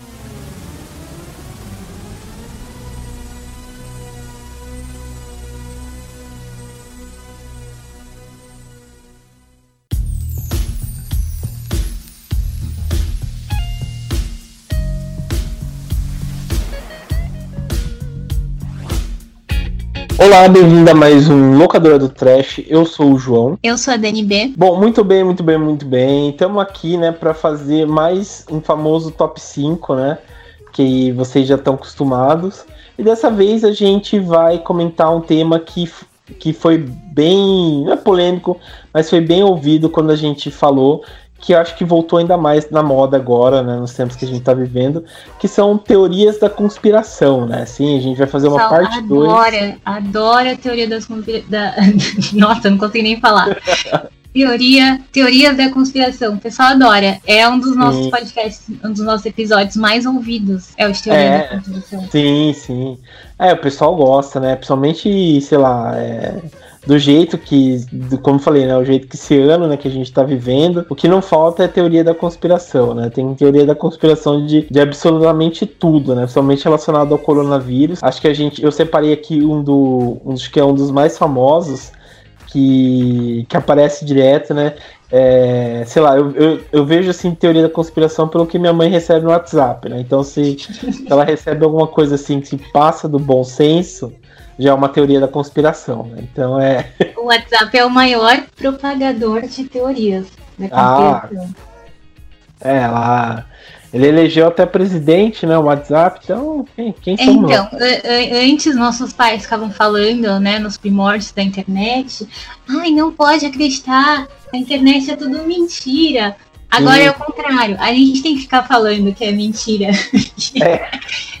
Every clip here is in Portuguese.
you Olá, bem-vindo a mais um Locadora do Trash. Eu sou o João. Eu sou a Dani B. Bom, muito bem, muito bem, muito bem. Estamos aqui, né, para fazer mais um famoso top 5, né? Que vocês já estão acostumados. E dessa vez a gente vai comentar um tema que, que foi bem. Não é polêmico, mas foi bem ouvido quando a gente falou, que acho que voltou ainda mais na moda agora, né, nos tempos que a gente está vivendo, que são teorias da conspiração, né? Sim, a gente vai fazer uma Sal, parte 2. Adora, adora a teoria das conspirações. Da... Nossa, não consigo nem falar. Teoria, teorias da conspiração. O pessoal adora. É um dos nossos sim. podcasts, um dos nossos episódios mais ouvidos. É o de teoria é, da conspiração. Sim, sim. É, o pessoal gosta, né? Principalmente, sei lá, é do jeito que, como eu falei, né, o jeito que esse ano, né, que a gente está vivendo, o que não falta é teoria da conspiração, né? Tem teoria da conspiração de, de absolutamente tudo, né? Principalmente relacionado ao coronavírus. Acho que a gente, eu separei aqui um do, um, acho que é um dos mais famosos que, que aparece direto, né? É, sei lá, eu, eu, eu, vejo assim teoria da conspiração pelo que minha mãe recebe no WhatsApp, né? Então, se ela recebe alguma coisa assim que passa do bom senso, já é uma teoria da conspiração, né? Então é. O WhatsApp é o maior propagador de teorias da ah, conspiração. Ah, é, lá. Ele elegeu até presidente, né? O WhatsApp, então quem, quem somos Então, antes nossos pais ficavam falando, né, nos primórdios da internet, ai, não pode acreditar, a internet é tudo mentira. Agora é o contrário. A gente tem que ficar falando que é mentira. É.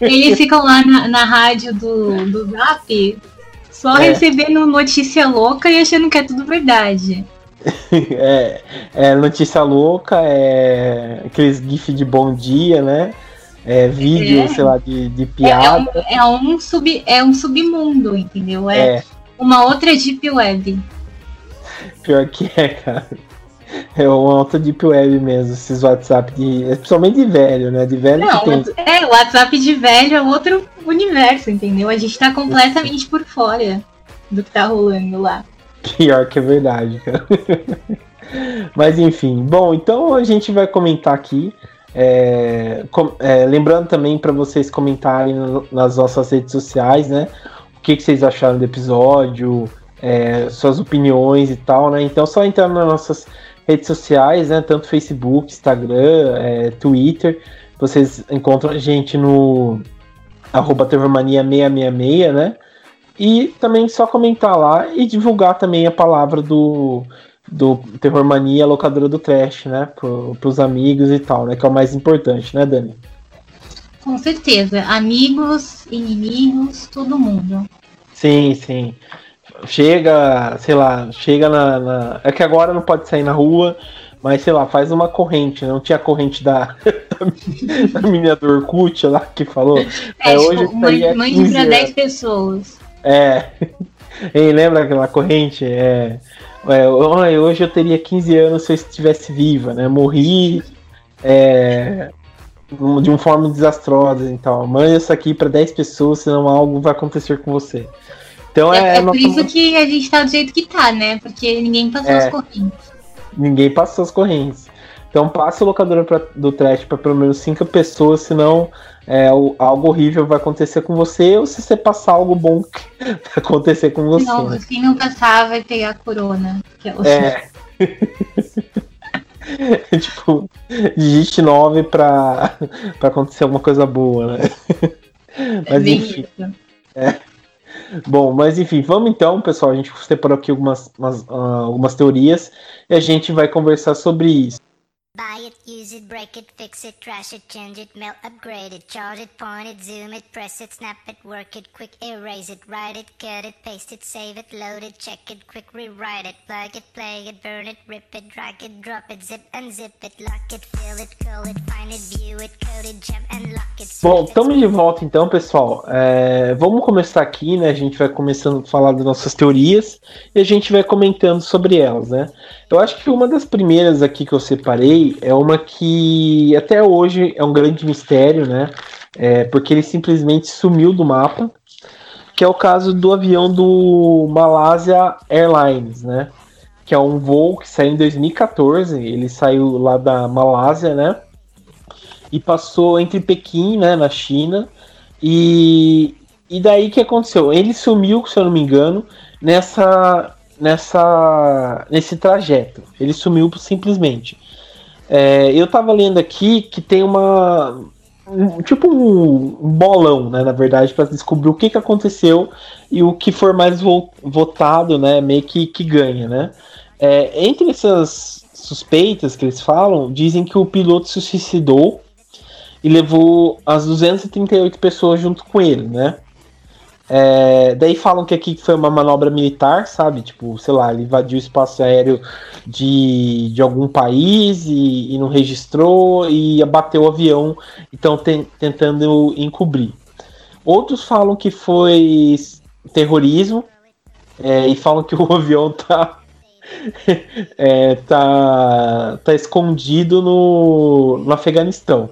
Eles ficam lá na, na rádio do, do Zap só é. recebendo notícia louca e achando que é tudo verdade. É, é notícia louca, é aqueles gif de bom dia, né? É vídeo, é. sei lá, de, de piada. É, é, um, é, um sub, é um submundo, entendeu? É, é, uma outra deep web. Pior que é, cara. É uma outra deep web mesmo, esses WhatsApp de. Principalmente de velho, né? De velho Não, que tem. É, o WhatsApp de velho é outro universo, entendeu? A gente tá completamente por fora do que tá rolando lá. Pior que é verdade, cara. Mas enfim, bom, então a gente vai comentar aqui. É, com, é, lembrando também para vocês comentarem nas nossas redes sociais, né? O que, que vocês acharam do episódio, é, suas opiniões e tal, né? Então só entrar nas nossas redes sociais, né? Tanto Facebook, Instagram, é, Twitter. Vocês encontram a gente no arroba 666, né? E também só comentar lá e divulgar também a palavra do, do Terror Mania, locadora do Trash, né? Pro, pros amigos e tal, né? Que é o mais importante, né, Dani? Com certeza. Amigos, inimigos, todo mundo. Sim, sim chega, sei lá, chega na, na, É que agora não pode sair na rua, mas sei lá, faz uma corrente. Não tinha a corrente da, da menina do Orkut lá que falou. É, é hoje tipo, mãe, mãe pra 10 pessoas. É. E lembra aquela corrente? É, é, hoje eu teria 15 anos se eu estivesse viva, né? Morri é, de uma forma desastrosa. Então, mãe, isso aqui para 10 pessoas, senão algo vai acontecer com você. Então é, é, é por isso que a gente tá do jeito que tá, né? Porque ninguém passou é, as correntes. Ninguém passou as correntes. Então passa o locador pra, do trash para pelo menos cinco pessoas, senão é, o, algo horrível vai acontecer com você, ou se você passar algo bom vai acontecer com você. Não, né? quem não passar vai pegar a corona. Que é. É. tipo, digite 9 pra, pra acontecer alguma coisa boa, né? É Mas enfim. É. Bom, mas enfim, vamos então, pessoal. A gente separou aqui algumas, umas, uh, algumas teorias e a gente vai conversar sobre isso. It, use it, break it, fix it, trash it, change it, melt, upgrade it, charge it, point it, zoom it, press it, snap it, work it, quick erase it, write it, cut it, paste it, save it, load it, check it, quick rewrite it, plug it, play it, burn it, rip it, drag it, drop it, zip unzip it, lock it, fill it, call it, find it, view it, code it, jump and lock it. Bom, estamos de volta então, pessoal. É, vamos começar aqui, né? A gente vai começando a falar das nossas teorias e a gente vai comentando sobre elas, né? Eu acho que uma das primeiras aqui que eu separei é uma que até hoje é um grande mistério, né? É, porque ele simplesmente sumiu do mapa, que é o caso do avião do Malaysia Airlines, né? Que é um voo que saiu em 2014, ele saiu lá da Malásia, né? E passou entre Pequim, né, na China, e, e daí que aconteceu? Ele sumiu, se eu não me engano, nessa nessa nesse trajeto. Ele sumiu simplesmente. É, eu tava lendo aqui que tem uma um, tipo um, bolão, né, na verdade, para descobrir o que, que aconteceu e o que for mais vo votado, né, meio que, que ganha, né. É, entre essas suspeitas que eles falam, dizem que o piloto se suicidou e levou as 238 pessoas junto com ele, né. É, daí falam que aqui foi uma manobra militar, sabe? Tipo, sei lá, ele invadiu o espaço aéreo de, de algum país e, e não registrou e abateu o avião, então ten, tentando encobrir. Outros falam que foi terrorismo é, e falam que o avião tá é, tá, tá escondido no, no Afeganistão.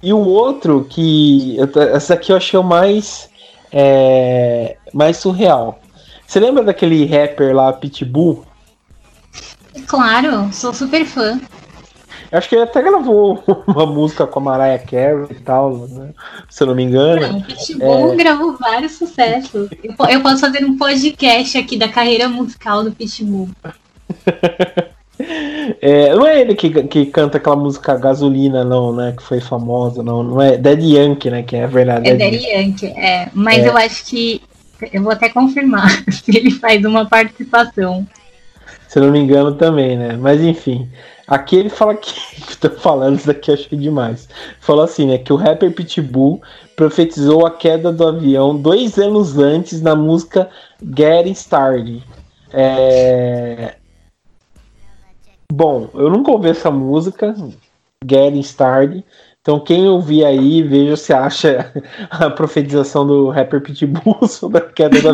E o outro que. Essa aqui eu achei o mais é, mais surreal. Você lembra daquele rapper lá, Pitbull? Claro, sou super fã. Eu acho que ele até gravou uma música com a Mariah Carey e tal, né? se eu não me engano. Não, Pitbull é... gravou vários sucessos. Eu, posso fazer um podcast aqui da carreira musical do Pitbull. É, não é ele que, que canta aquela música Gasolina, não, né? Que foi famosa, não. Não é Daddy Yankee, né? Que é verdade. É Daddy Yankee, é. Mas é. eu acho que. Eu vou até confirmar se ele faz uma participação. Se eu não me engano também, né? Mas enfim. Aqui ele fala que. Tô falando isso daqui, achei demais. Falou assim, né? Que o rapper Pitbull profetizou a queda do avião dois anos antes na música Getting Started. É, Bom, eu nunca ouvi essa música, Getting Started. Então, quem ouvir aí, veja se acha a profetização do rapper Pitbull sobre a queda da,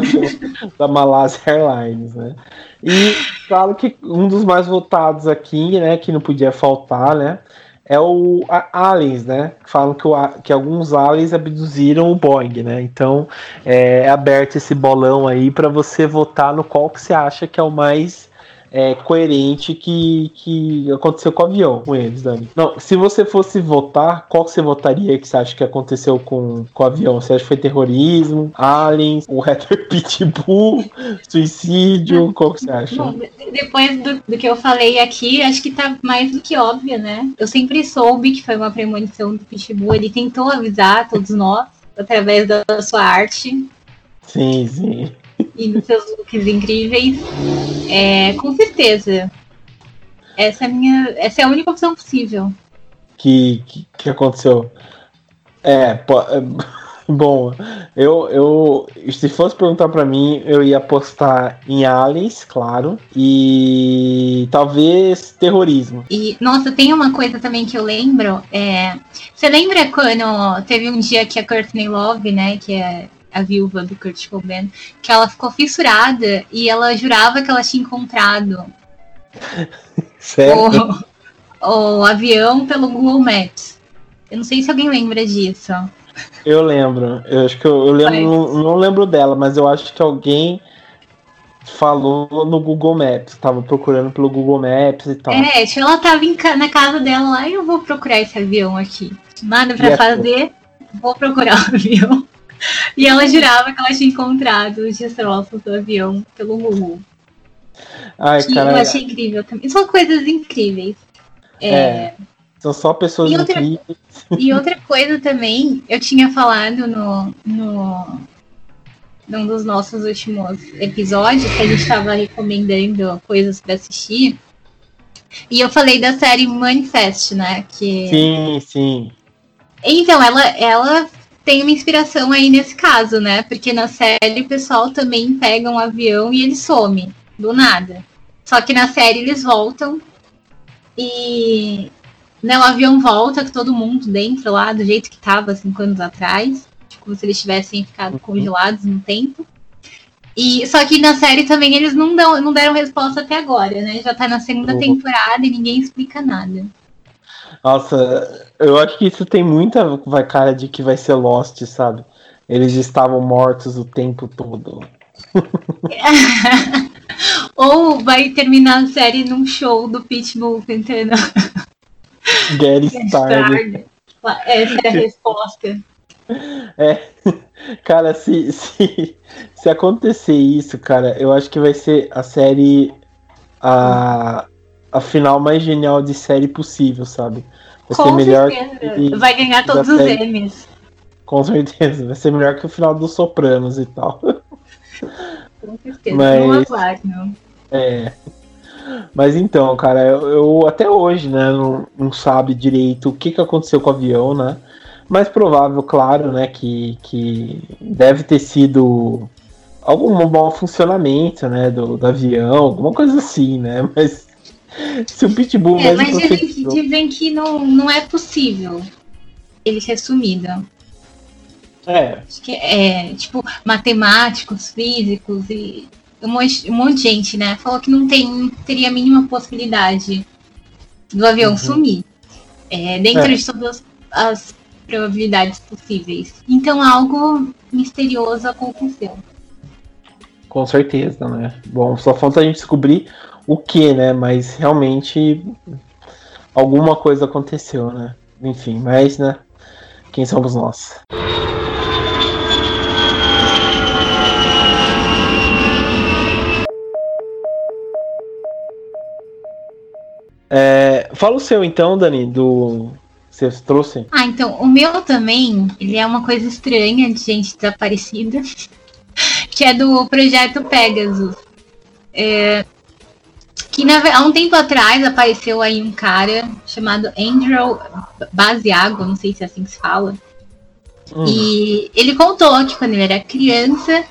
da Malaysia Airlines, né? E claro que um dos mais votados aqui, né, que não podia faltar, né, é o aliens, né? Falam que, o, que alguns aliens abduziram o Boeing, né? Então é, é aberto esse bolão aí para você votar no qual que você acha que é o mais é, coerente que, que aconteceu com o avião, com eles, Dani. Não, se você fosse votar, qual você votaria que você acha que aconteceu com, com o avião? Você acha que foi terrorismo, aliens, o rapper Pitbull, suicídio? Qual que você acha? Bom, depois do, do, que eu falei aqui, acho que tá mais do que óbvio, né? Eu sempre soube que foi uma premonição do Pitbull. Ele tentou avisar todos nós através da sua arte. Sim, sim e nos seus looks incríveis. É, com certeza. Essa é, a minha, essa é a única opção possível. Que, que, que aconteceu? É, pô, é, bom, eu, eu se fosse perguntar para mim, eu ia apostar em aliens, claro, e talvez terrorismo. E nossa, tem uma coisa também que eu lembro, é, você lembra quando teve um dia que a Courtney Love, né, que é a viúva do Kurt Cobain, que ela ficou fissurada e ela jurava que ela tinha encontrado o, o, avião pelo Google Maps. Eu não sei se alguém lembra disso. Eu lembro. Eu acho que eu, eu lembro, não, não, lembro dela, mas eu acho que alguém falou no Google Maps, tava procurando pelo Google Maps e tal. É, ela tava em, na casa dela lá e eu vou procurar esse avião aqui. Nada para fazer, vou procurar o avião. E ela jurava que ela tinha encontrado os destroços do avião pelo Google. Ai, que cara, eu achei incrível também. São coisas incríveis. É, é, são só pessoas e outra, incríveis. E outra coisa também, eu tinha falado no, no num dos nossos últimos episódios, que a gente estava recomendando coisas para assistir. E eu falei da série Manifest, né? Que... Sim, sim. Então, ela, ela tem uma inspiração aí nesse caso, né? Porque na série o pessoal também pega um avião e ele some, do nada. Só que na série eles voltam e né, o avião volta com todo mundo dentro lá, do jeito que estava cinco anos atrás. Tipo, como se eles tivessem ficado congelados no tempo. E, só que na série também eles não, dão, não deram resposta até agora, né? Já tá na segunda temporada e ninguém explica nada. Nossa, eu acho que isso tem muita vai cara de que vai ser Lost, sabe? Eles estavam mortos o tempo todo. Ou vai terminar a série num show do Pitbull entendeu? Get started. Essa é a resposta. É, cara, se, se, se acontecer isso, cara, eu acho que vai ser a série a, a final mais genial de série possível, sabe? Vai Com ser melhor que, vai ganhar todos os. M's. Com certeza, vai ser melhor que o final dos Sopranos e tal. Com certeza, Mas, não É. Mas então, cara, eu, eu até hoje, né, não, não sabe direito o que, que aconteceu com o avião, né? Mais provável, claro, né, que, que deve ter sido algum bom funcionamento, né, do, do avião, alguma coisa assim, né? Mas se o Pitbull é, mas dizem, dizem, que não, não é possível ele ser sumido. É. Acho que é, tipo, matemáticos, físicos e um monte, um monte de gente, né? Falou que não tem, teria a mínima possibilidade do avião uhum. sumir. É, dentro é. de todas as probabilidades possíveis. Então algo misterioso aconteceu. Com certeza, né? Bom, só falta a gente descobrir o que, né? Mas realmente alguma coisa aconteceu, né? Enfim, mas, né? Quem somos nós? É, fala o seu então, Dani, do você trouxe? Ah, então, o meu também, ele é uma coisa estranha de gente desaparecida, que é do projeto Pegasus. É, que na, há um tempo atrás apareceu aí um cara chamado Andrew Basiago, não sei se é assim que se fala. Hum. E ele contou que quando ele era criança,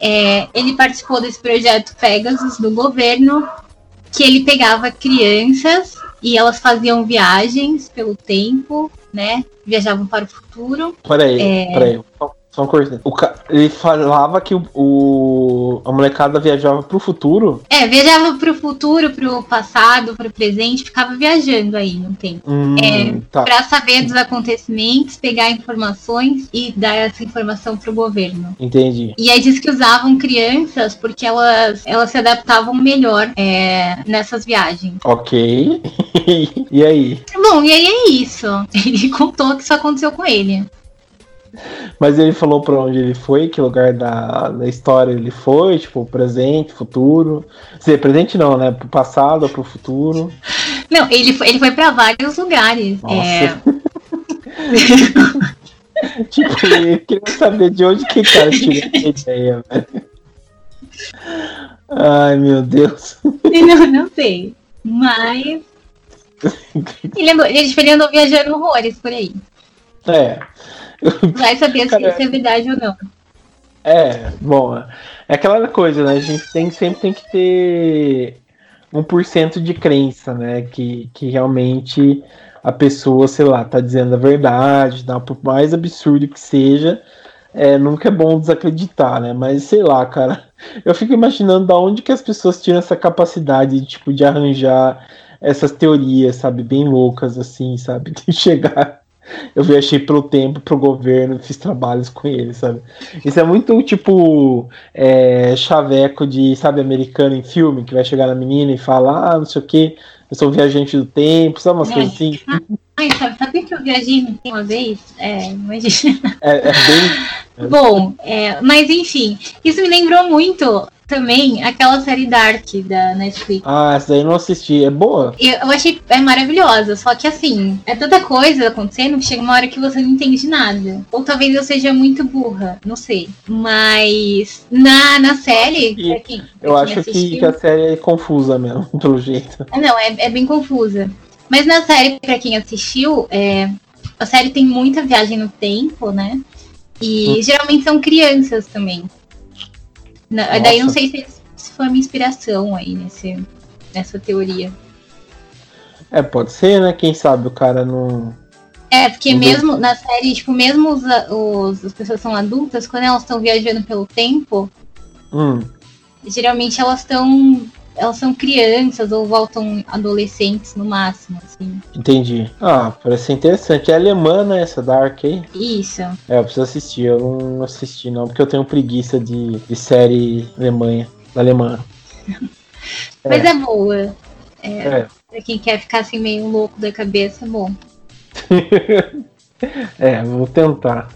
é, ele participou desse projeto Pegasus do governo, que ele pegava crianças e elas faziam viagens pelo tempo, né? Viajavam para o futuro. Peraí, é... peraí. Só uma coisa. Ca... Ele falava que o, o, a molecada viajava pro futuro. É, viajava pro futuro, pro passado, pro presente, ficava viajando aí no tempo. Hum, é, tá. Pra saber dos acontecimentos, pegar informações e dar essa informação pro governo. Entendi. E aí diz que usavam crianças porque elas, elas se adaptavam melhor é, nessas viagens. Ok. e aí? Bom, e aí é isso. Ele contou que isso aconteceu com ele. Mas ele falou pra onde ele foi, que lugar da, da história ele foi, tipo, presente, futuro. Quer dizer, presente não, né? Pro passado ou pro futuro. Não, ele foi, ele foi pra vários lugares. Nossa. É... tipo, eu queria saber de onde que cara tirou essa ideia, velho. Ai, meu Deus. Não, não sei. Mas. Ele andou, ele, ele andou viajando horrores por aí. É. Vai saber se isso é verdade ou não. É, bom, é aquela coisa, né? A gente tem, sempre tem que ter 1% de crença, né? Que, que realmente a pessoa, sei lá, tá dizendo a verdade, tá? por mais absurdo que seja, é, nunca é bom desacreditar, né? Mas sei lá, cara, eu fico imaginando da onde que as pessoas tiram essa capacidade, tipo, de arranjar essas teorias, sabe, bem loucas, assim, sabe, de chegar eu viajei pelo tempo, pro governo, fiz trabalhos com ele, sabe? Isso é muito tipo é, chaveco de, sabe, americano em filme, que vai chegar na menina e fala, ah, não sei o que, eu sou viajante do tempo, sabe umas é. coisas assim? Ai, sabe, sabe que eu viajei uma vez? É, imagina. É, é bem. Bom, é, mas enfim, isso me lembrou muito também aquela série Dark da Netflix. Ah, essa daí eu não assisti. É boa? Eu, eu achei é maravilhosa, só que assim, é tanta coisa acontecendo que chega uma hora que você não entende nada. Ou talvez eu seja muito burra, não sei. Mas na, na série. E, quem, eu acho assistiu, que a série é confusa mesmo, pelo jeito. Não, é, é bem confusa. Mas na série, para quem assistiu, é, a série tem muita viagem no tempo, né? E hum. geralmente são crianças também. Na, daí não sei se, se foi uma inspiração aí nesse, nessa teoria. É, pode ser, né? Quem sabe o cara não. É, porque não mesmo na série, tipo, mesmo os, os, as pessoas são adultas, quando elas estão viajando pelo tempo, Hum. Geralmente elas estão elas são crianças ou voltam adolescentes no máximo, assim. Entendi. Ah, parece ser interessante. É alemã, né, essa Dark aí? Isso. É, eu preciso assistir. Eu não assisti, não, porque eu tenho preguiça de, de série alemanha, alemã. Mas é, é boa. É, é. Pra quem quer ficar assim meio louco da cabeça, é bom. é, vou tentar.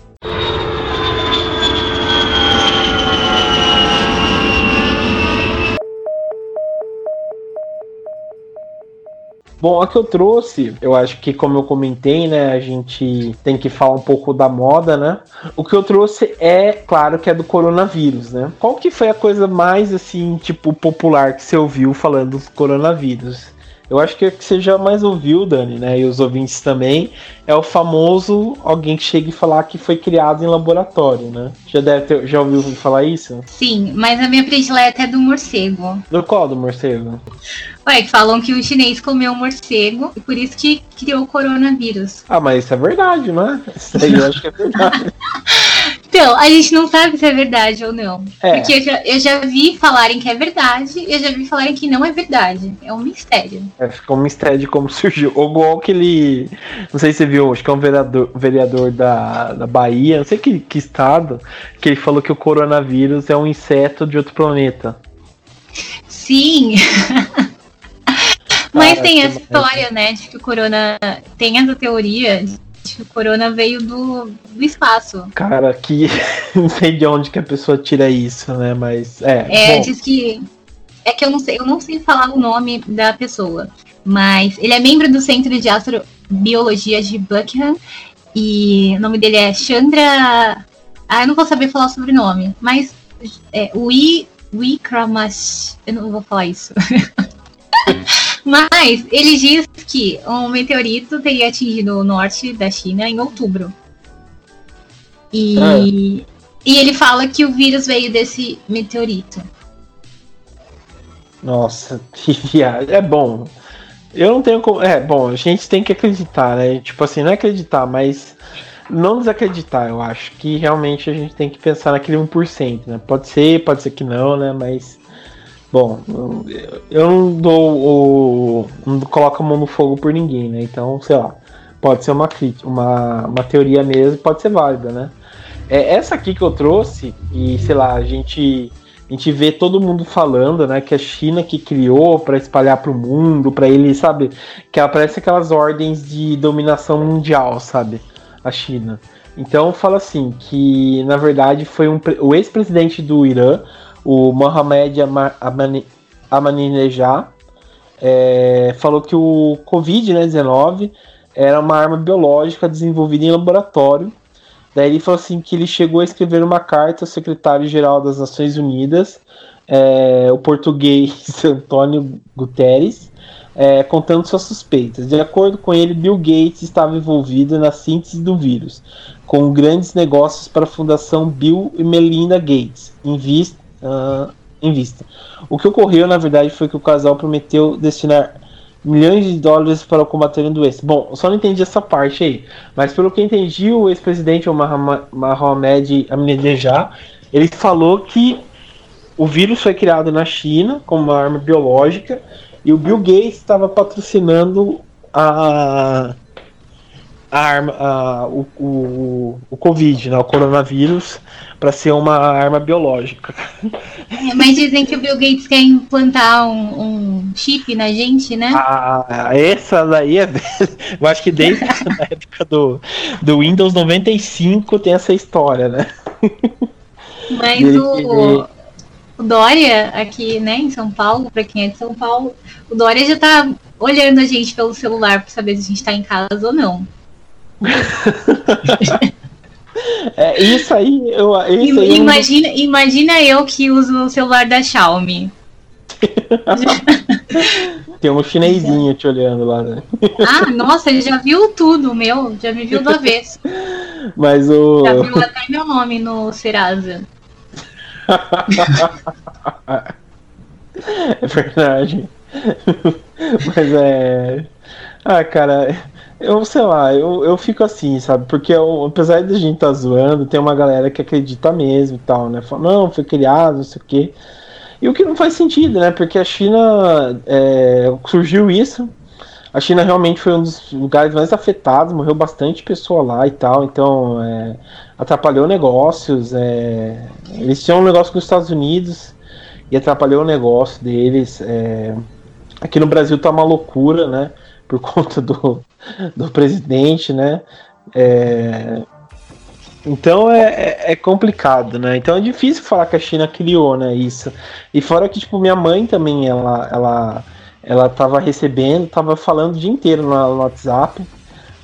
Bom, a que eu trouxe, eu acho que como eu comentei, né, a gente tem que falar um pouco da moda, né? O que eu trouxe é, claro, que é do coronavírus, né? Qual que foi a coisa mais assim, tipo, popular que você ouviu falando do coronavírus? Eu acho que é que você já mais ouviu, Dani, né? E os ouvintes também, é o famoso alguém que chega e falar que foi criado em laboratório, né? Já deve ter, já ouviu falar isso? Sim, mas a minha predileta é do morcego. Do qual do morcego? Ué, que falam que o chinês comeu um morcego e por isso que criou o coronavírus. Ah, mas isso é verdade, não é? Isso aí eu acho que é verdade. Então, a gente não sabe se é verdade ou não. É. Porque eu já, eu já vi falarem que é verdade e eu já vi falarem que não é verdade. É um mistério. É, ficou um mistério de como surgiu. Ou igual aquele. Não sei se você viu, acho que é um vereador, vereador da, da Bahia, não sei que, que estado, que ele falou que o coronavírus é um inseto de outro planeta. Sim! Mas tem essa história, né, de que o corona tem essa teoria o corona veio do, do espaço. Cara, que não sei de onde que a pessoa tira isso, né? Mas é. É, bom. diz que. É que eu não sei, eu não sei falar o nome da pessoa. Mas ele é membro do Centro de Astrobiologia de Buckingham. E o nome dele é Chandra. Ah, eu não vou saber falar o sobrenome. Mas é, Wi, Wikramash. Eu não vou falar isso. Mas ele diz que um meteorito teria atingido o norte da China em outubro. E, é. e ele fala que o vírus veio desse meteorito. Nossa, que viagem. É bom. Eu não tenho como. É, bom, a gente tem que acreditar, né? Tipo assim, não é acreditar, mas não desacreditar. Eu acho que realmente a gente tem que pensar naquele 1%, né? Pode ser, pode ser que não, né? Mas Bom, eu não dou o. não coloco a mão no fogo por ninguém, né? Então, sei lá, pode ser uma uma, uma teoria mesmo, pode ser válida, né? É essa aqui que eu trouxe, e sei lá, a gente. A gente vê todo mundo falando, né, que a China que criou para espalhar para o mundo, para ele, sabe, que ela parece aquelas ordens de dominação mundial, sabe, a China. Então fala assim que na verdade foi um, o ex-presidente do Irã o Mohamed Ahmadinejad é, falou que o Covid-19 né, era uma arma biológica desenvolvida em laboratório. Daí ele falou assim que ele chegou a escrever uma carta ao secretário-geral das Nações Unidas, é, o português Antônio Guterres, é, contando suas suspeitas. De acordo com ele, Bill Gates estava envolvido na síntese do vírus, com grandes negócios para a Fundação Bill e Melinda Gates, em vista uh, em vista. O que ocorreu, na verdade, foi que o casal prometeu destinar milhões de dólares para combater a doença. Bom, só não entendi essa parte aí, mas pelo que entendi, o ex-presidente o Mohamed Ahmadinejad, ele falou que o vírus foi criado na China como uma arma biológica e o Bill Gates estava patrocinando a a arma, a, o, o, o Covid, né, o coronavírus, para ser uma arma biológica. É, mas dizem que o Bill Gates quer implantar um, um chip na gente, né? Ah, essa daí é. Eu acho que desde a época do, do Windows 95 tem essa história, né? Mas o, o Dória, aqui, né, em São Paulo, para quem é de São Paulo, o Dória já tá olhando a gente pelo celular para saber se a gente tá em casa ou não. É, isso aí, eu, isso aí imagina, eu... imagina eu que uso o celular da Xiaomi. Tem um chinesinho te olhando lá, né? Ah, nossa, ele já viu tudo, meu. Já me viu do avesso. Mas o. Já viu até meu nome no Serasa. é verdade. Mas é. Ah, cara, Eu sei lá, eu, eu fico assim, sabe? Porque eu, apesar de a gente estar tá zoando, tem uma galera que acredita mesmo e tal, né? Fala, não, foi criado, não sei o quê. E o que não faz sentido, né? Porque a China é, surgiu isso. A China realmente foi um dos lugares mais afetados, morreu bastante pessoa lá e tal, então é, atrapalhou negócios. É, eles tinham um negócio com os Estados Unidos e atrapalhou o negócio deles. É, aqui no Brasil tá uma loucura, né? Por conta do, do presidente, né? É, então é, é, é, complicado, né? Então é difícil falar que a China criou, né? Isso. E fora que, tipo, minha mãe também, ela, ela, ela tava recebendo, tava falando o dia inteiro no, WhatsApp,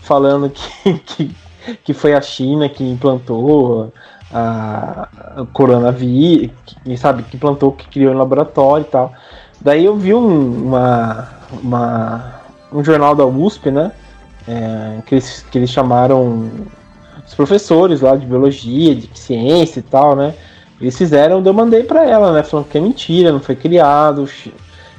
falando que, que, que foi a China que implantou a, coronavírus, sabe, que implantou, que criou no laboratório e tal. Daí eu vi um, uma, uma, um jornal da USP, né? É, que, eles, que eles chamaram os professores lá de biologia, de ciência e tal, né? Eles fizeram, eu mandei para ela, né? Falando que é mentira, não foi criado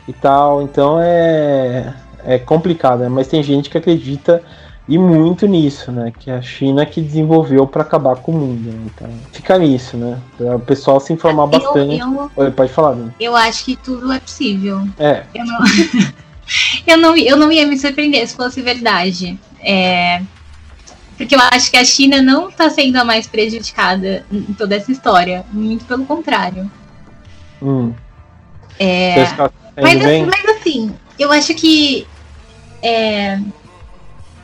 e tal. Então é, é complicado, né? Mas tem gente que acredita e muito nisso, né? Que é a China que desenvolveu para acabar com o mundo. Né? Então, fica nisso, né? Para o pessoal se informar eu, bastante. Eu, Oi, pode falar, né? Eu acho que tudo é possível. É. Eu não, eu não, eu não ia me surpreender se fosse verdade. É, porque eu acho que a China não está sendo a mais prejudicada em toda essa história. Muito pelo contrário. Hum. É, mas, assim, mas assim, eu acho que é,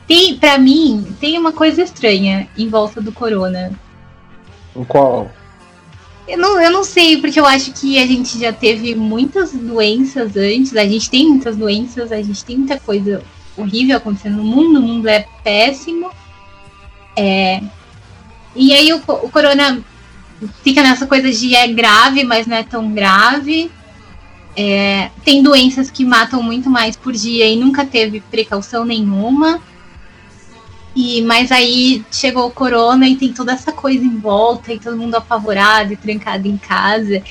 tem, para mim, tem uma coisa estranha em volta do corona. Qual? Eu não, eu não sei, porque eu acho que a gente já teve muitas doenças antes, a gente tem muitas doenças, a gente tem muita coisa horrível acontecendo no mundo, o mundo é péssimo. É, e aí o, o corona fica nessa coisa de é grave, mas não é tão grave. É, tem doenças que matam muito mais por dia e nunca teve precaução nenhuma. E, mas aí chegou o corona e tem toda essa coisa em volta, e todo mundo apavorado e trancado em casa.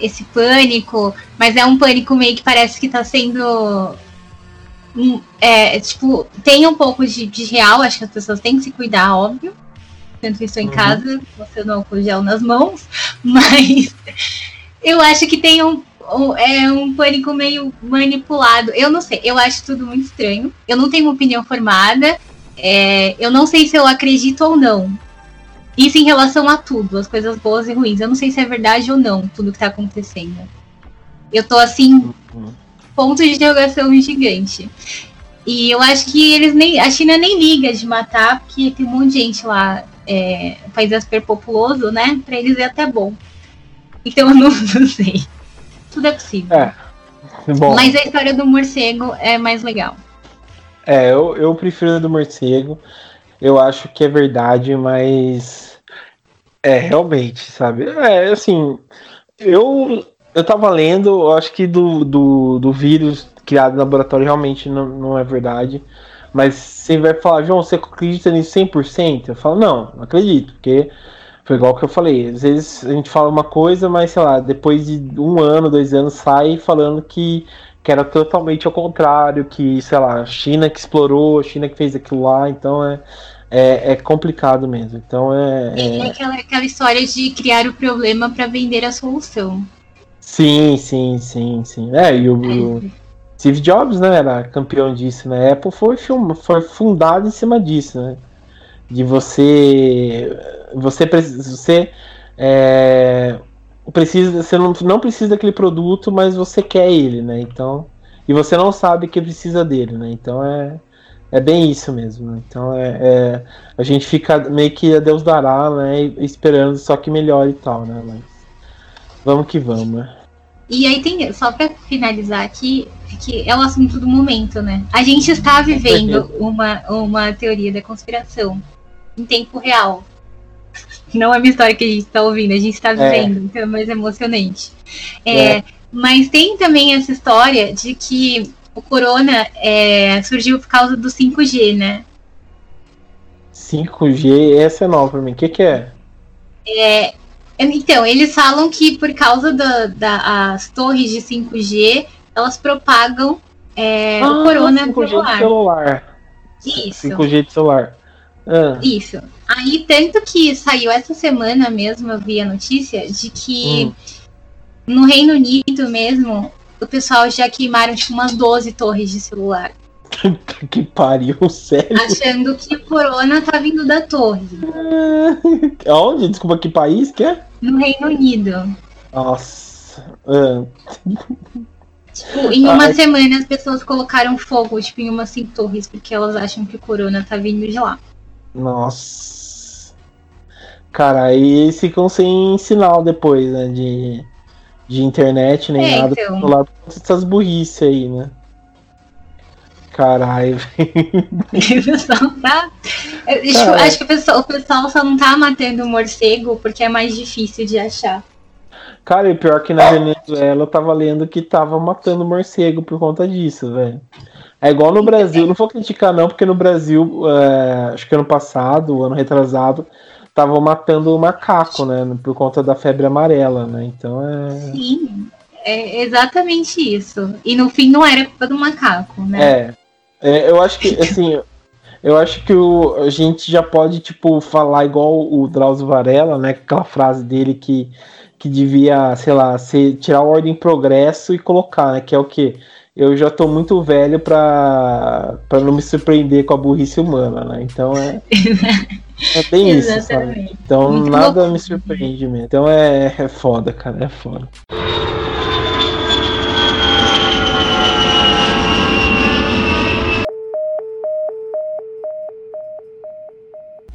Esse pânico, mas é um pânico meio que parece que tá sendo é, tipo, tem um pouco de, de, real, acho que as pessoas têm que se cuidar, óbvio. Tanto isso em uhum. casa, você não álcool gel nas mãos, mas eu acho que tem um, um, é um pânico meio manipulado. Eu não sei, eu acho tudo muito estranho. Eu não tenho uma opinião formada. É, eu não sei se eu acredito ou não. Isso em relação a tudo, as coisas boas e ruins. Eu não sei se é verdade ou não, tudo que tá acontecendo. Eu tô assim. Uhum ponto de interrogação gigante. E eu acho que eles nem. A China nem liga de matar, porque tem um monte de gente lá. É, o país é super populoso, né? Pra eles é até bom. Então eu não, não sei. Tudo é possível. É. Bom. Mas a história do morcego é mais legal. É, eu, eu prefiro a do morcego. Eu acho que é verdade, mas. É, realmente, sabe? É, assim. Eu eu tava lendo, eu acho que do, do, do vírus criado no laboratório realmente não, não é verdade. Mas você vai falar, João, você acredita nisso 100%? Eu falo, não, não acredito, porque foi igual que eu falei. Às vezes a gente fala uma coisa, mas sei lá, depois de um ano, dois anos, sai falando que, que era totalmente ao contrário, que, sei lá, China que explorou, China que fez aquilo lá, então é. É, é complicado mesmo. Então é. É, é aquela, aquela história de criar o problema para vender a solução. Sim, sim, sim, sim. É, e o, o Steve Jobs, né, era campeão disso, né? A Apple foi, film, foi fundado em cima disso, né? De você. Você, você é, precisa. Você não, não precisa daquele produto, mas você quer ele, né? Então. E você não sabe que precisa dele, né? Então é. É bem isso mesmo, né? Então é, é, a gente fica meio que a Deus dará, né? Esperando só que melhore e tal, né? Mas vamos que vamos, né? E aí tem, só para finalizar aqui, que é o assunto do momento, né? A gente está vivendo uma, uma teoria da conspiração em tempo real. Não é uma história que a gente está ouvindo, a gente está é. vivendo, é. então é mais emocionante. É, é. Mas tem também essa história de que o corona é, surgiu por causa do 5G, né? 5G, essa é nova para mim. O que, que é? É, então, eles falam que por causa das da, torres de 5G, elas propagam é, ah, o corona celular. celular. Isso. 5G de celular. Ah. Isso. Aí, tanto que saiu essa semana mesmo, eu vi a notícia de que hum. no Reino Unido mesmo, o pessoal já queimaram tipo umas 12 torres de celular. que pariu, sério? Achando que o corona tá vindo da torre. Onde? Desculpa, que país que é? No Reino Unido. Nossa. Ah. Tipo, em uma ah, semana as pessoas colocaram fogo, tipo, em umas cinco torres, porque elas acham que o corona tá vindo de lá. Nossa. Cara, aí eles ficam sem sinal depois, né? De, de internet, nem é, nada. Então. Lá essas burrice aí, né? Caralho. tá... Tipo, acho que o pessoal, o pessoal só não tá matando o morcego porque é mais difícil de achar. Cara, e pior que na Venezuela eu tava lendo que tava matando morcego por conta disso, velho. É igual no Brasil, não vou criticar não, porque no Brasil, é, acho que ano passado, ano retrasado, estavam matando o macaco, né? Por conta da febre amarela, né? Então é. Sim, é exatamente isso. E no fim não era culpa do macaco, né? É. é eu acho que, assim, eu acho que o, a gente já pode, tipo, falar igual o Drauzio Varela, né? Aquela frase dele que que devia, sei lá, ser, tirar o ordem progresso e colocar, né? Que é o que eu já tô muito velho para não me surpreender com a burrice humana, né? Então é é bem isso, sabe? Então muito nada louco. me surpreende mesmo. Então é, é foda, cara, é foda.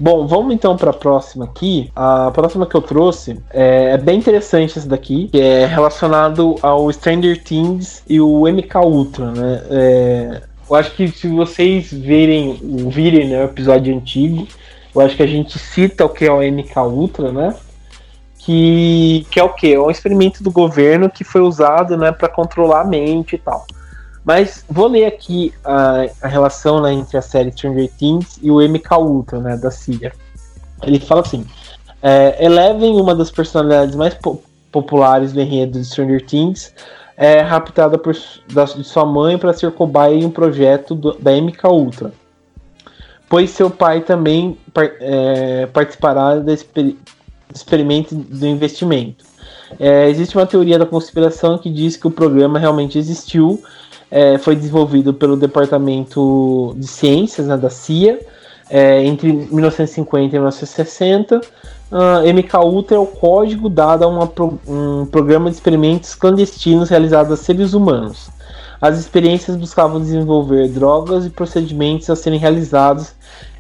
Bom, vamos então para a próxima aqui. A próxima que eu trouxe é, é, bem interessante essa daqui, que é relacionado ao Stranger Things e o MK Ultra, né? É, eu acho que se vocês verem, virem né, o episódio antigo, eu acho que a gente cita o que é o MK Ultra, né? Que, que é o que? É um experimento do governo que foi usado né, para controlar a mente e tal. Mas vou ler aqui a, a relação né, entre a série Stranger Things e o MK Ultra, né, da CIA. Ele fala assim: é, Eleven, uma das personalidades mais po populares do enredo de Stranger Things, é raptada por, da, de sua mãe para ser cobaia em um projeto do, da MK Ultra. Pois seu pai também par, é, participará do exper experimento do investimento. É, existe uma teoria da conspiração que diz que o programa realmente existiu é, foi desenvolvido pelo Departamento de Ciências né, da CIA é, entre 1950 e 1960. Uh, MK Ultra é o código dado a uma, um programa de experimentos clandestinos realizados a seres humanos. As experiências buscavam desenvolver drogas e procedimentos a serem realizados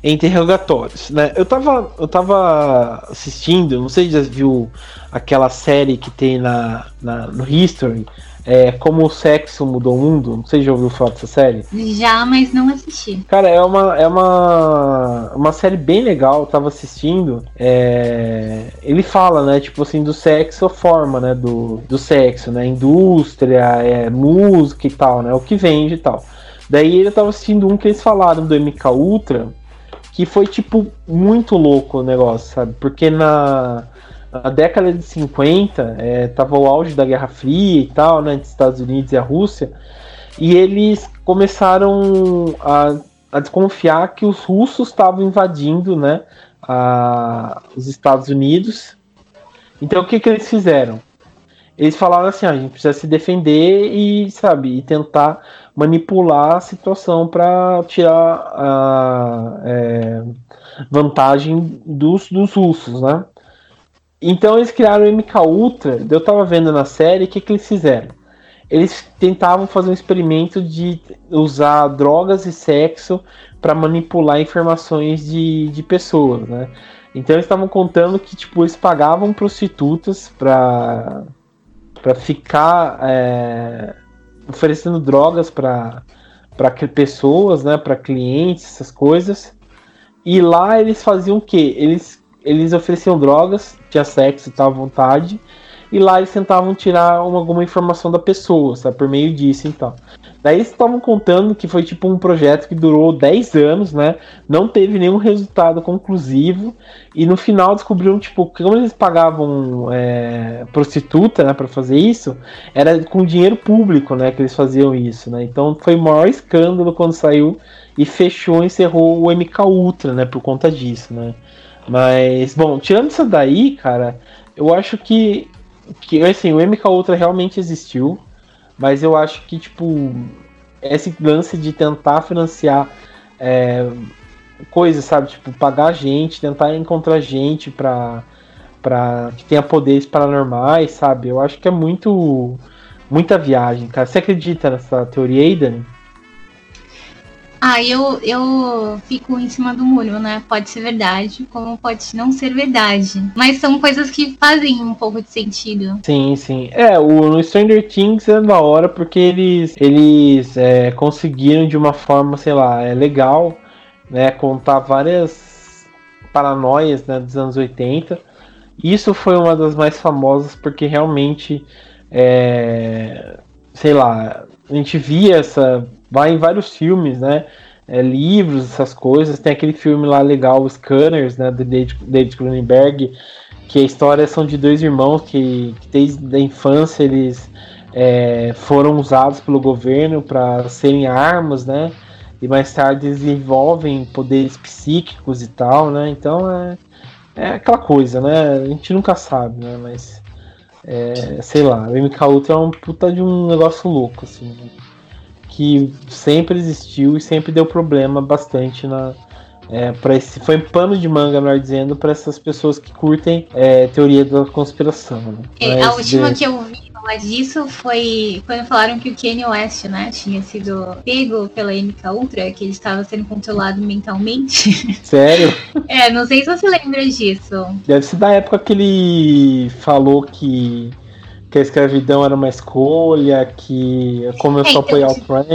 em interrogatórios. Né? Eu, estava eu tava assistindo, não sei se já viu aquela série que tem na, na no History, é, Como o Sexo Mudou o Mundo. Não sei se já ouviu falar dessa série. Já, mas não assisti. Cara, é uma, é uma, uma série bem legal, eu tava assistindo. É, ele fala, né, tipo assim, do sexo, a forma, né, do, do sexo, né, indústria, é, música e tal, né, o que vende e tal. Daí ele tava assistindo um que eles falaram do MK Ultra, que foi, tipo, muito louco o negócio, sabe? Porque na na década de 50, é, tava o auge da Guerra Fria e tal, né, entre Estados Unidos e a Rússia, e eles começaram a, a desconfiar que os russos estavam invadindo, né, a, os Estados Unidos. Então o que, que eles fizeram? Eles falaram assim, ah, a gente precisa se defender e, sabe, e tentar manipular a situação para tirar a é, vantagem dos, dos russos, né? Então eles criaram o MK Ultra. Eu tava vendo na série o que, que eles fizeram. Eles tentavam fazer um experimento de usar drogas e sexo para manipular informações de, de pessoas, né? Então eles estavam contando que tipo eles pagavam prostitutas para para ficar é, oferecendo drogas para para pessoas, né? Para clientes, essas coisas. E lá eles faziam o quê? Eles eles ofereciam drogas, tinha sexo e tal à vontade, e lá eles tentavam tirar uma, alguma informação da pessoa, sabe, por meio disso então. Daí eles estavam contando que foi tipo um projeto que durou 10 anos, né? Não teve nenhum resultado conclusivo. E no final descobriram, tipo, como eles pagavam é, prostituta, né, pra fazer isso, era com dinheiro público, né, que eles faziam isso, né? Então foi o maior escândalo quando saiu e fechou, encerrou o MK Ultra, né, por conta disso, né? Mas, bom, tirando isso daí, cara, eu acho que, que assim, o MK Ultra realmente existiu. Mas eu acho que, tipo, esse lance de tentar financiar é, coisas, sabe? Tipo, pagar gente, tentar encontrar gente pra, pra que tenha poderes paranormais, sabe? Eu acho que é muito. Muita viagem, cara. Você acredita nessa teoria aí, Dani? Ah, eu, eu fico em cima do muro, né? Pode ser verdade, como pode não ser verdade. Mas são coisas que fazem um pouco de sentido. Sim, sim. É, o no Stranger Things é da hora porque eles, eles é, conseguiram de uma forma, sei lá, é legal, né? Contar várias paranoias né, dos anos 80. Isso foi uma das mais famosas porque realmente, é, sei lá, a gente via essa vai em vários filmes, né? É, livros, essas coisas. Tem aquele filme lá legal, os Scanners, né? Do David, Cronenberg, que a história são de dois irmãos que, que desde a infância eles é, foram usados pelo governo para serem armas, né? E mais tarde desenvolvem poderes psíquicos e tal, né? Então é, é aquela coisa, né? A gente nunca sabe, né? Mas é, sei lá, o MK Ultra é um puta de um negócio louco, assim. Que sempre existiu e sempre deu problema bastante na, é, para esse foi pano de manga, melhor dizendo, para essas pessoas que curtem é, teoria da conspiração. Né? É, a última de... que eu vi falar disso foi quando falaram que o Kanye West, né, tinha sido pego pela MK Ultra, que ele estava sendo controlado mentalmente. Sério? é, não sei se você lembra disso. Deve ser da época que ele falou que que a escravidão era uma escolha, que começou é, então, a apoiar o Trump.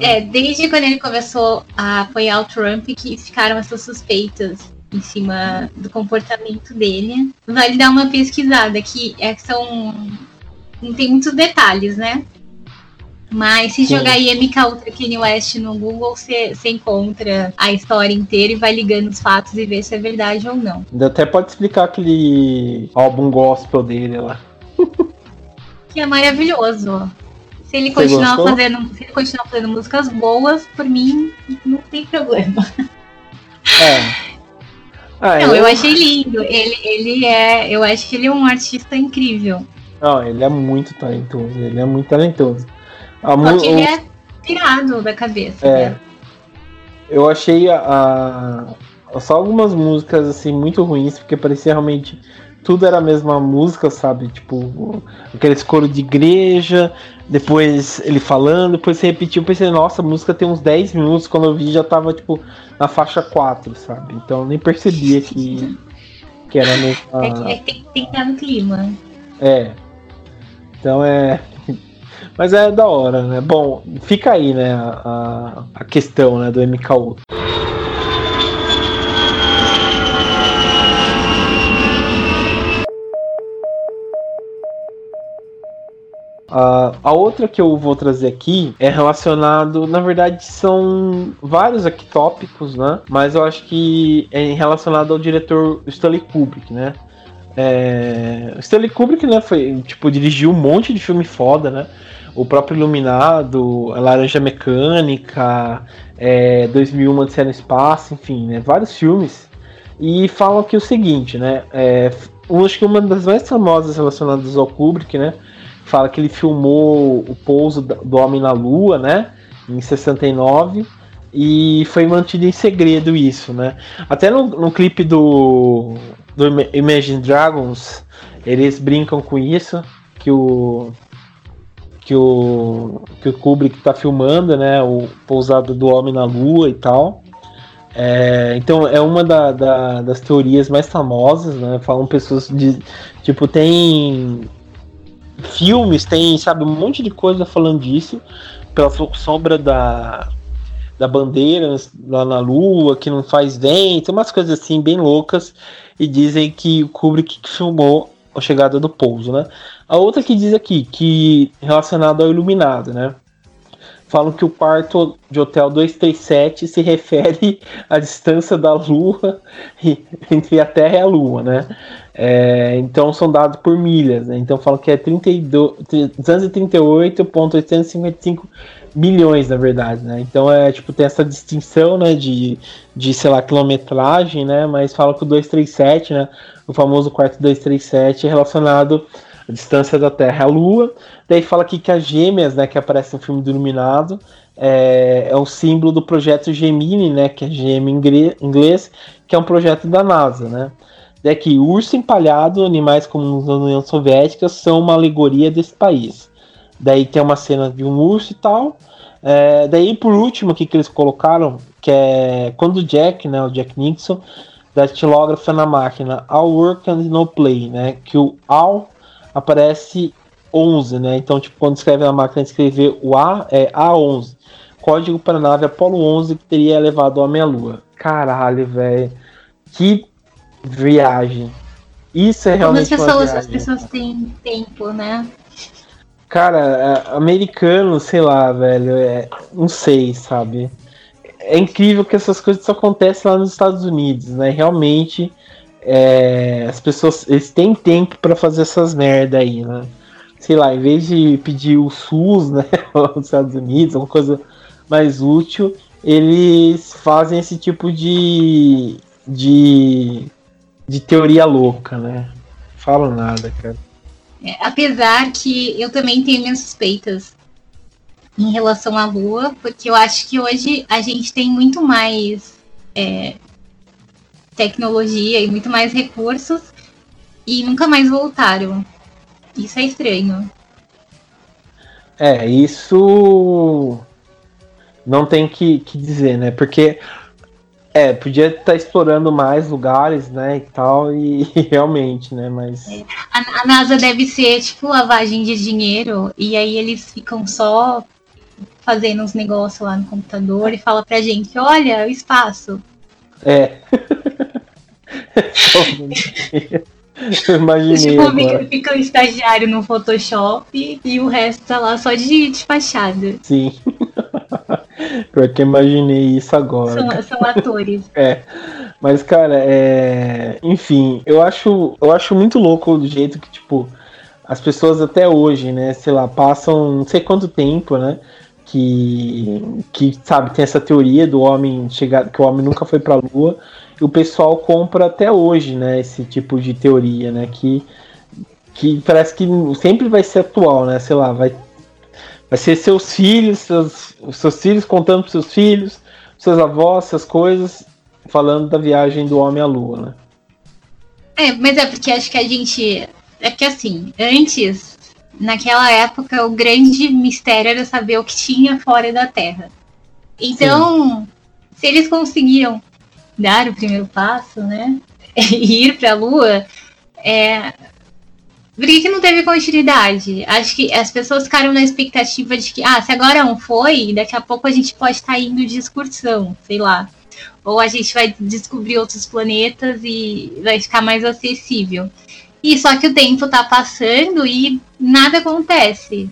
É, desde quando ele começou a apoiar o Trump que ficaram essas suspeitas em cima do comportamento dele. Vale dar uma pesquisada, que é, são. Não tem muitos detalhes, né? Mas se Sim. jogar aí MK Ultra Kanye West no Google, você encontra a história inteira e vai ligando os fatos e ver se é verdade ou não. Até pode explicar aquele álbum gospel dele lá. que é maravilhoso. Se ele continuar fazendo, se ele continuar fazendo músicas boas, por mim não tem problema. É. Ah, não, eu... eu achei lindo. Ele, ele é, eu acho que ele é um artista incrível. Não, ele é muito talentoso. Ele é muito talentoso. A Só que ele é tirado da cabeça. É. Né? Eu achei a, a, só algumas músicas assim muito ruins porque parecia realmente tudo era a mesma música, sabe? Tipo, aquele coro de igreja, depois ele falando, depois você repetiu, eu pensei, nossa, a música tem uns 10 minutos, quando eu vi já tava, tipo, na faixa 4, sabe? Então nem percebia que, que era a mesma... É, que, é que tem que estar no clima. É. Então é... Mas é da hora, né? Bom, fica aí, né, a, a questão, né, do MKU. Uh, a outra que eu vou trazer aqui é relacionado, na verdade são vários aqui tópicos, né? Mas eu acho que é relacionado ao diretor Stanley Kubrick, né? É... Stanley Kubrick, né, foi, tipo, dirigiu um monte de filme foda, né? O próprio Iluminado, a Laranja Mecânica, é, 2001 Odisseia no Espaço, enfim, né? Vários filmes. E falam aqui o seguinte, né? É, acho que uma das mais famosas relacionadas ao Kubrick, né? Fala que ele filmou o pouso do homem na lua, né? Em 69 e foi mantido em segredo isso, né? Até no, no clipe do, do Imagine Dragons eles brincam com isso que o que o que o Kubrick está filmando, né? O pousado do homem na lua e tal. É, então é uma da, da, das teorias mais famosas, né? Falam pessoas de tipo tem filmes, tem, sabe, um monte de coisa falando disso, pela sombra da, da bandeira lá na lua, que não faz vento, umas coisas assim bem loucas, e dizem que o Kubrick filmou a chegada do pouso, né? A outra que diz aqui, que relacionado ao iluminado, né? Falam que o quarto de hotel 237 se refere à distância da Lua entre a Terra e a Lua, né? É, então são dados por milhas, né? Então falam que é 238,855 milhões, na verdade, né? Então é tipo, tem essa distinção, né, de, de sei lá, quilometragem, né? Mas fala que o 237, né? O famoso quarto 237 é relacionado à distância da Terra à Lua. Daí fala aqui que as gêmeas, né, que aparece no filme do Iluminado, é, é o símbolo do projeto Gemini, né? Que é GM em inglês, que é um projeto da NASA, né? é que urso empalhado, animais como na União Soviética, são uma alegoria desse país. Daí tem uma cena de um urso e tal. É, daí, por último, o que, eles colocaram, que é quando o Jack, né, o Jack Nixon, datilógrafa na máquina All Work and No Play, né, que o All aparece 11, né, então, tipo, quando escreve na máquina, escrever o A é A11. Código para a nave Apollo 11 que teria levado o homem à lua. Caralho, velho. Que viagem. Isso é realmente Como as pessoas, as pessoas têm tempo, né? Cara, é, americano, sei lá, velho, é, não sei, sabe? É incrível que essas coisas só acontecem lá nos Estados Unidos, né? Realmente, é, as pessoas, eles têm tempo para fazer essas merda aí, né? Sei lá, em vez de pedir o SUS, né, nos Estados Unidos, uma coisa mais útil, eles fazem esse tipo de, de de teoria louca, né? Falo nada, cara. É, apesar que eu também tenho minhas suspeitas em relação à Lua, porque eu acho que hoje a gente tem muito mais é, tecnologia e muito mais recursos e nunca mais voltaram. Isso é estranho. É, isso não tem que, que dizer, né? Porque é, podia estar tá explorando mais lugares, né, e tal, e, e realmente, né, mas... É. A, a, NASA deve ser, tipo, lavagem de dinheiro, e aí eles ficam só fazendo uns negócios lá no computador e fala pra gente, olha, o espaço. É. Imaginei. Tipo, fica, fica o estagiário no Photoshop e o resto tá lá só de, de fachada. Sim. Pior que imaginei isso agora. São, são atores. é. Mas, cara, é. Enfim, eu acho, eu acho muito louco do jeito que, tipo, as pessoas até hoje, né, sei lá, passam não sei quanto tempo, né? Que, que sabe, tem essa teoria do homem chegar, que o homem nunca foi pra lua, o pessoal compra até hoje, né, esse tipo de teoria, né, que, que parece que sempre vai ser atual, né, sei lá, vai Vai ser seus filhos, seus, seus filhos contando para seus filhos, seus avós, essas coisas, falando da viagem do homem à lua, né? É, mas é porque acho que a gente. É que assim, antes, naquela época, o grande mistério era saber o que tinha fora da Terra. Então, Sim. se eles conseguiram dar o primeiro passo, né? E ir para a Lua, é, por que, que não teve continuidade? Acho que as pessoas ficaram na expectativa de que, ah, se agora um foi, daqui a pouco a gente pode estar tá indo de excursão, sei lá. Ou a gente vai descobrir outros planetas e vai ficar mais acessível. E só que o tempo tá passando e nada acontece.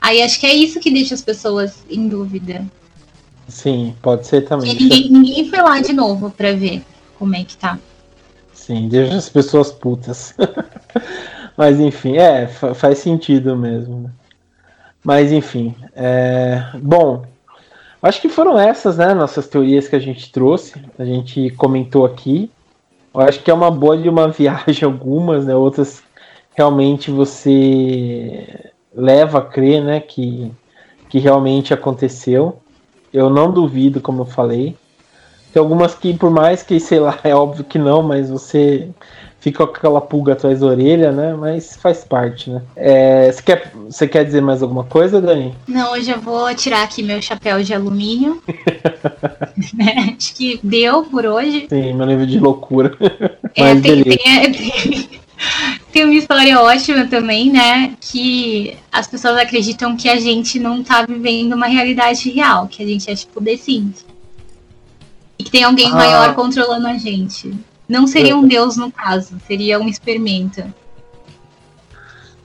Aí acho que é isso que deixa as pessoas em dúvida. Sim, pode ser também. Ninguém, ninguém foi lá de novo para ver como é que tá. Sim, deixa as pessoas putas. Mas enfim, é, faz sentido mesmo. Né? Mas enfim, é... bom, acho que foram essas, né, nossas teorias que a gente trouxe, a gente comentou aqui. Eu acho que é uma boa de uma viagem algumas, né, outras realmente você leva a crer, né, que, que realmente aconteceu. Eu não duvido, como eu falei. Tem algumas que, por mais que, sei lá, é óbvio que não, mas você fica com aquela pulga atrás da orelha, né? Mas faz parte, né? É, você, quer, você quer dizer mais alguma coisa, Dani? Não, hoje eu vou tirar aqui meu chapéu de alumínio. Acho que deu por hoje. Sim, meu nível de loucura. É, tem, tem, tem, tem, uma história ótima também, né? Que as pessoas acreditam que a gente não tá vivendo uma realidade real, que a gente é tipo The Sims. E que tem alguém ah. maior controlando a gente. Não seria um deus no caso, seria um experimento.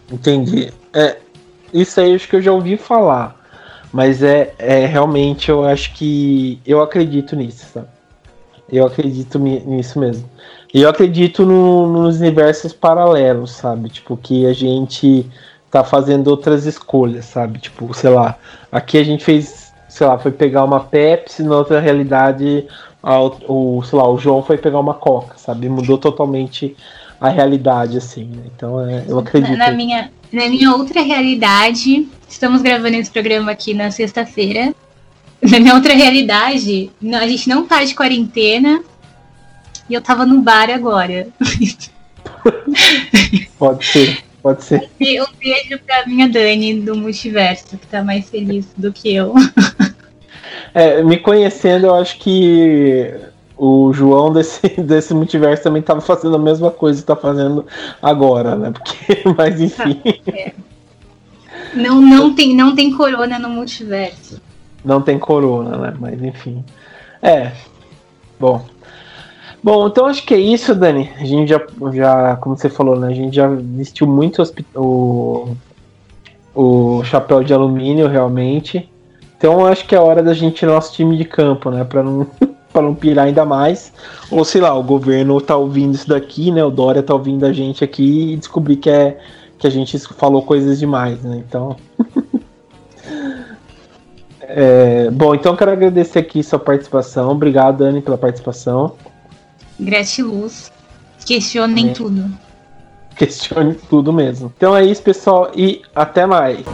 Entendi. É, isso aí acho que eu já ouvi falar. Mas é, é realmente, eu acho que. Eu acredito nisso, sabe? Eu acredito nisso mesmo. E eu acredito no, nos universos paralelos, sabe? Tipo, que a gente tá fazendo outras escolhas, sabe? Tipo, sei lá, aqui a gente fez, sei lá, foi pegar uma Pepsi, na outra realidade, a, o, sei lá, o João foi pegar uma Coca, sabe? Mudou totalmente a realidade, assim, né? Então é, eu acredito. Na, minha, na minha outra realidade, estamos gravando esse programa aqui na sexta-feira. Na minha outra realidade, a gente não tá de quarentena e eu tava no bar agora. Pode ser, pode ser. Um beijo pra minha Dani do multiverso, que tá mais feliz do que eu. É, me conhecendo, eu acho que o João desse, desse multiverso também tava fazendo a mesma coisa que tá fazendo agora, né? Porque, mas enfim. É. Não, não, tem, não tem corona no multiverso não tem corona, né? Mas enfim. É. Bom. Bom, então acho que é isso, Dani. A gente já, já como você falou, né? A gente já vestiu muito o, o chapéu de alumínio, realmente. Então acho que é hora da gente ir no nosso time de campo, né? Pra não, pra não pirar ainda mais. Ou sei lá, o governo tá ouvindo isso daqui, né? O Dória tá ouvindo a gente aqui e descobrir que, é, que a gente falou coisas demais, né? Então. É, bom, então quero agradecer aqui sua participação. Obrigado, Dani, pela participação. Gratiluz. Questionem é. tudo. Questione tudo mesmo. Então é isso, pessoal, e até mais.